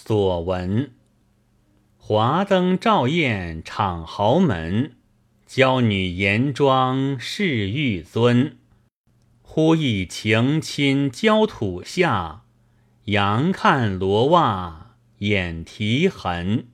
所闻。华灯照艳敞豪门，娇女颜妆饰玉尊。忽忆情亲焦土下，仰看罗袜掩啼痕。